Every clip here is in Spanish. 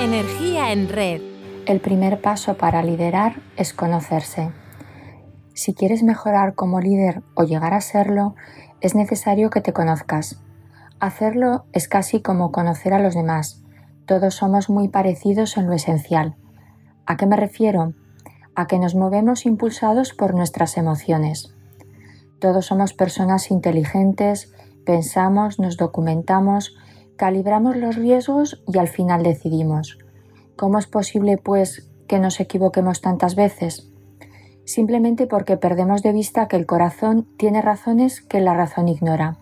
Energía en red. El primer paso para liderar es conocerse. Si quieres mejorar como líder o llegar a serlo, es necesario que te conozcas. Hacerlo es casi como conocer a los demás. Todos somos muy parecidos en lo esencial. ¿A qué me refiero? A que nos movemos impulsados por nuestras emociones. Todos somos personas inteligentes, pensamos, nos documentamos, calibramos los riesgos y al final decidimos. ¿Cómo es posible, pues, que nos equivoquemos tantas veces? Simplemente porque perdemos de vista que el corazón tiene razones que la razón ignora.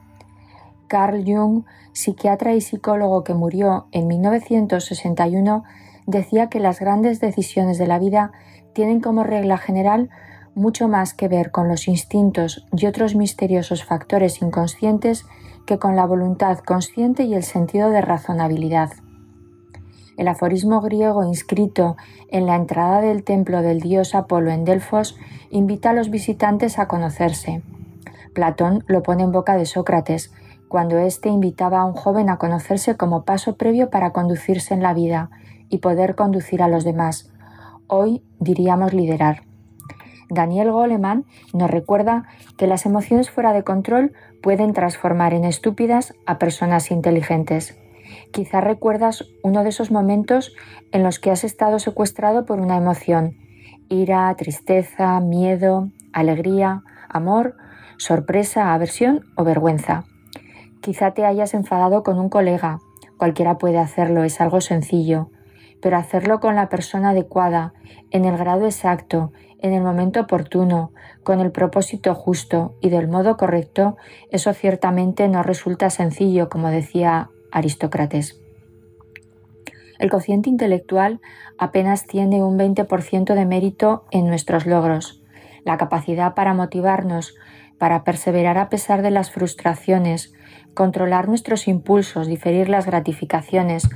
Carl Jung, psiquiatra y psicólogo que murió en 1961, decía que las grandes decisiones de la vida tienen como regla general mucho más que ver con los instintos y otros misteriosos factores inconscientes que con la voluntad consciente y el sentido de razonabilidad. El aforismo griego inscrito en la entrada del templo del dios Apolo en Delfos invita a los visitantes a conocerse. Platón lo pone en boca de Sócrates, cuando éste invitaba a un joven a conocerse como paso previo para conducirse en la vida y poder conducir a los demás. Hoy diríamos liderar. Daniel Goleman nos recuerda que las emociones fuera de control pueden transformar en estúpidas a personas inteligentes. Quizá recuerdas uno de esos momentos en los que has estado secuestrado por una emoción, ira, tristeza, miedo, alegría, amor, sorpresa, aversión o vergüenza. Quizá te hayas enfadado con un colega, cualquiera puede hacerlo, es algo sencillo, pero hacerlo con la persona adecuada, en el grado exacto, en el momento oportuno, con el propósito justo y del modo correcto, eso ciertamente no resulta sencillo, como decía Aristócrates. El cociente intelectual apenas tiene un 20% de mérito en nuestros logros. La capacidad para motivarnos, para perseverar a pesar de las frustraciones, controlar nuestros impulsos, diferir las gratificaciones,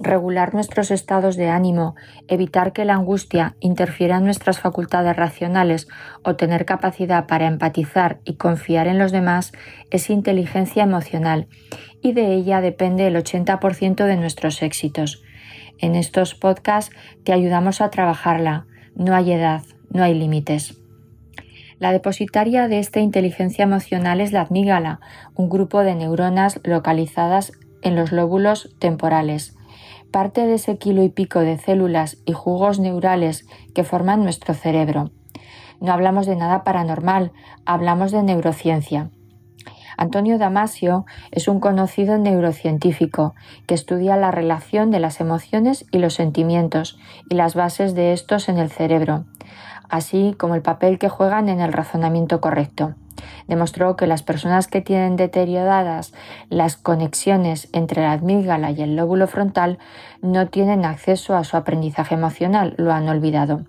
regular nuestros estados de ánimo, evitar que la angustia interfiera en nuestras facultades racionales o tener capacidad para empatizar y confiar en los demás es inteligencia emocional y de ella depende el 80% de nuestros éxitos. En estos podcasts te ayudamos a trabajarla. No hay edad, no hay límites. La depositaria de esta inteligencia emocional es la amígala, un grupo de neuronas localizadas en los lóbulos temporales. Parte de ese kilo y pico de células y jugos neurales que forman nuestro cerebro. No hablamos de nada paranormal, hablamos de neurociencia. Antonio Damasio es un conocido neurocientífico que estudia la relación de las emociones y los sentimientos y las bases de estos en el cerebro así como el papel que juegan en el razonamiento correcto. Demostró que las personas que tienen deterioradas las conexiones entre la amígdala y el lóbulo frontal no tienen acceso a su aprendizaje emocional, lo han olvidado.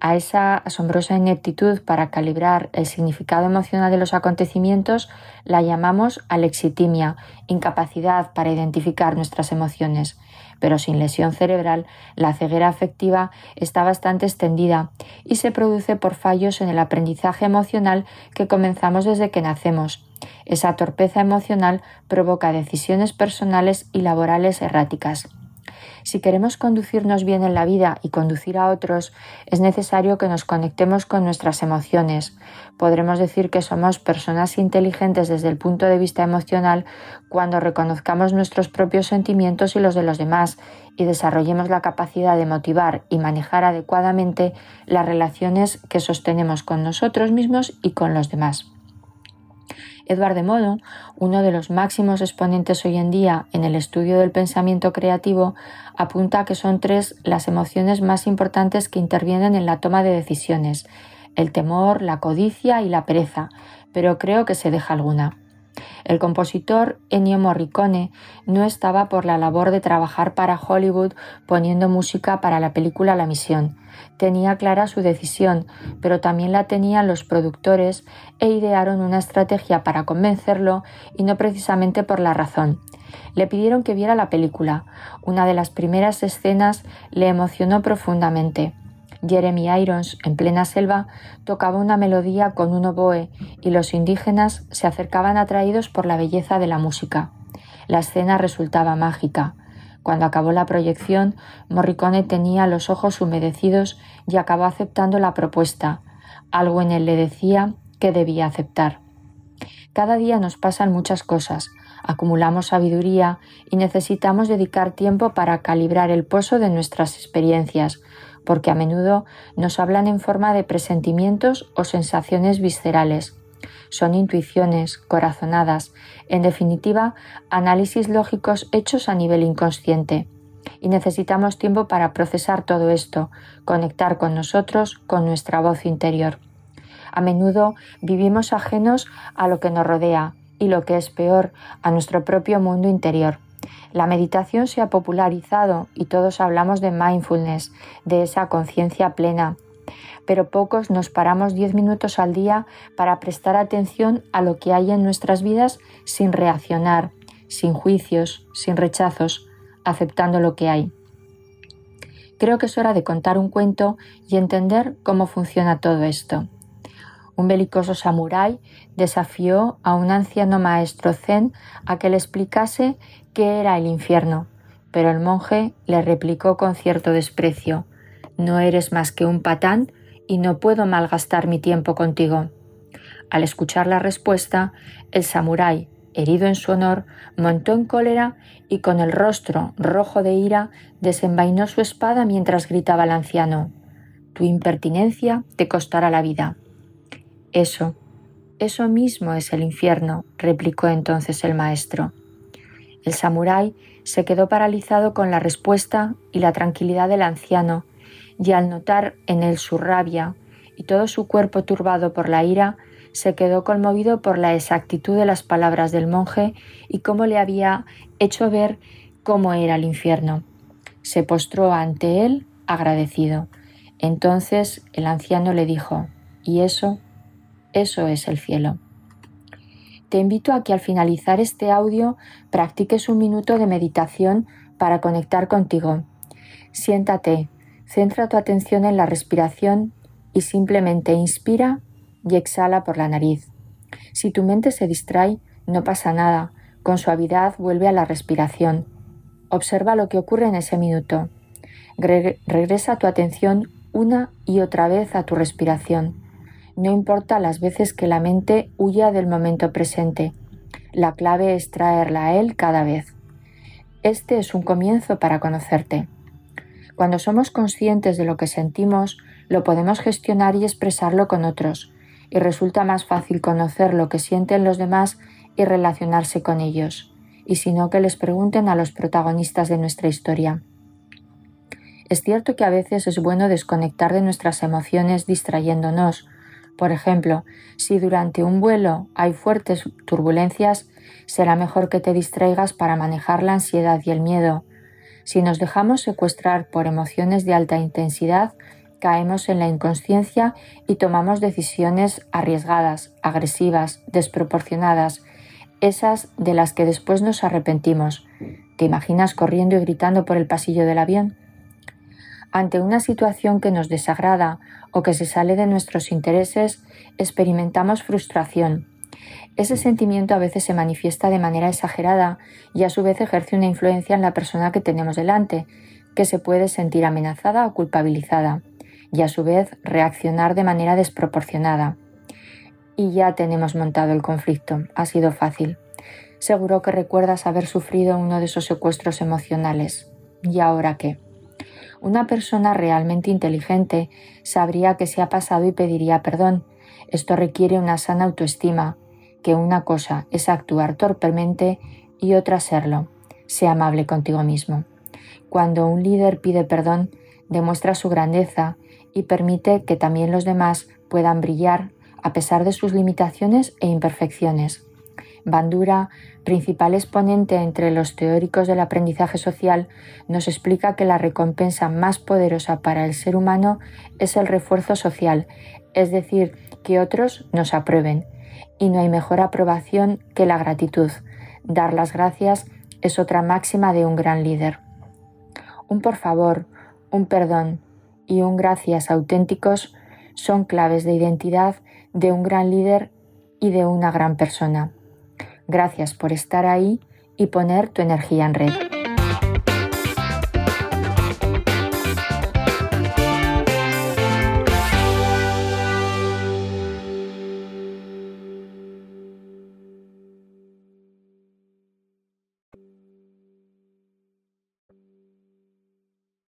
A esa asombrosa ineptitud para calibrar el significado emocional de los acontecimientos la llamamos alexitimia, incapacidad para identificar nuestras emociones pero sin lesión cerebral, la ceguera afectiva está bastante extendida y se produce por fallos en el aprendizaje emocional que comenzamos desde que nacemos. Esa torpeza emocional provoca decisiones personales y laborales erráticas. Si queremos conducirnos bien en la vida y conducir a otros, es necesario que nos conectemos con nuestras emociones. Podremos decir que somos personas inteligentes desde el punto de vista emocional cuando reconozcamos nuestros propios sentimientos y los de los demás y desarrollemos la capacidad de motivar y manejar adecuadamente las relaciones que sostenemos con nosotros mismos y con los demás. Edward de Modo, uno de los máximos exponentes hoy en día en el estudio del pensamiento creativo, apunta que son tres las emociones más importantes que intervienen en la toma de decisiones, el temor, la codicia y la pereza, pero creo que se deja alguna. El compositor Ennio Morricone no estaba por la labor de trabajar para Hollywood poniendo música para la película La Misión. Tenía clara su decisión, pero también la tenían los productores e idearon una estrategia para convencerlo y no precisamente por la razón. Le pidieron que viera la película. Una de las primeras escenas le emocionó profundamente. Jeremy Irons, en plena selva, tocaba una melodía con un oboe y los indígenas se acercaban atraídos por la belleza de la música. La escena resultaba mágica. Cuando acabó la proyección, Morricone tenía los ojos humedecidos y acabó aceptando la propuesta. Algo en él le decía que debía aceptar. Cada día nos pasan muchas cosas, acumulamos sabiduría y necesitamos dedicar tiempo para calibrar el pozo de nuestras experiencias, porque a menudo nos hablan en forma de presentimientos o sensaciones viscerales. Son intuiciones, corazonadas, en definitiva, análisis lógicos hechos a nivel inconsciente. Y necesitamos tiempo para procesar todo esto, conectar con nosotros, con nuestra voz interior. A menudo vivimos ajenos a lo que nos rodea y lo que es peor, a nuestro propio mundo interior. La meditación se ha popularizado y todos hablamos de mindfulness, de esa conciencia plena, pero pocos nos paramos diez minutos al día para prestar atención a lo que hay en nuestras vidas sin reaccionar, sin juicios, sin rechazos, aceptando lo que hay. Creo que es hora de contar un cuento y entender cómo funciona todo esto. Un belicoso samurái desafió a un anciano maestro zen a que le explicase qué era el infierno, pero el monje le replicó con cierto desprecio No eres más que un patán y no puedo malgastar mi tiempo contigo. Al escuchar la respuesta, el samurái, herido en su honor, montó en cólera y con el rostro rojo de ira desenvainó su espada mientras gritaba al anciano Tu impertinencia te costará la vida. Eso, eso mismo es el infierno, replicó entonces el maestro. El samurái se quedó paralizado con la respuesta y la tranquilidad del anciano, y al notar en él su rabia y todo su cuerpo turbado por la ira, se quedó conmovido por la exactitud de las palabras del monje y cómo le había hecho ver cómo era el infierno. Se postró ante él agradecido. Entonces el anciano le dijo, ¿y eso? Eso es el cielo. Te invito a que al finalizar este audio practiques un minuto de meditación para conectar contigo. Siéntate, centra tu atención en la respiración y simplemente inspira y exhala por la nariz. Si tu mente se distrae, no pasa nada, con suavidad vuelve a la respiración. Observa lo que ocurre en ese minuto. regresa tu atención una y otra vez a tu respiración no importa las veces que la mente huya del momento presente. La clave es traerla a él cada vez. Este es un comienzo para conocerte. Cuando somos conscientes de lo que sentimos, lo podemos gestionar y expresarlo con otros, y resulta más fácil conocer lo que sienten los demás y relacionarse con ellos, y si no que les pregunten a los protagonistas de nuestra historia. Es cierto que a veces es bueno desconectar de nuestras emociones distrayéndonos, por ejemplo, si durante un vuelo hay fuertes turbulencias, será mejor que te distraigas para manejar la ansiedad y el miedo. Si nos dejamos secuestrar por emociones de alta intensidad, caemos en la inconsciencia y tomamos decisiones arriesgadas, agresivas, desproporcionadas, esas de las que después nos arrepentimos. ¿Te imaginas corriendo y gritando por el pasillo del avión? Ante una situación que nos desagrada o que se sale de nuestros intereses, experimentamos frustración. Ese sentimiento a veces se manifiesta de manera exagerada y a su vez ejerce una influencia en la persona que tenemos delante, que se puede sentir amenazada o culpabilizada, y a su vez reaccionar de manera desproporcionada. Y ya tenemos montado el conflicto, ha sido fácil. Seguro que recuerdas haber sufrido uno de esos secuestros emocionales. ¿Y ahora qué? Una persona realmente inteligente sabría que se ha pasado y pediría perdón. Esto requiere una sana autoestima, que una cosa es actuar torpemente y otra serlo. Sea amable contigo mismo. Cuando un líder pide perdón, demuestra su grandeza y permite que también los demás puedan brillar a pesar de sus limitaciones e imperfecciones. Bandura, principal exponente entre los teóricos del aprendizaje social, nos explica que la recompensa más poderosa para el ser humano es el refuerzo social, es decir, que otros nos aprueben. Y no hay mejor aprobación que la gratitud. Dar las gracias es otra máxima de un gran líder. Un por favor, un perdón y un gracias auténticos son claves de identidad de un gran líder y de una gran persona. Gracias por estar ahí y poner tu energía en red.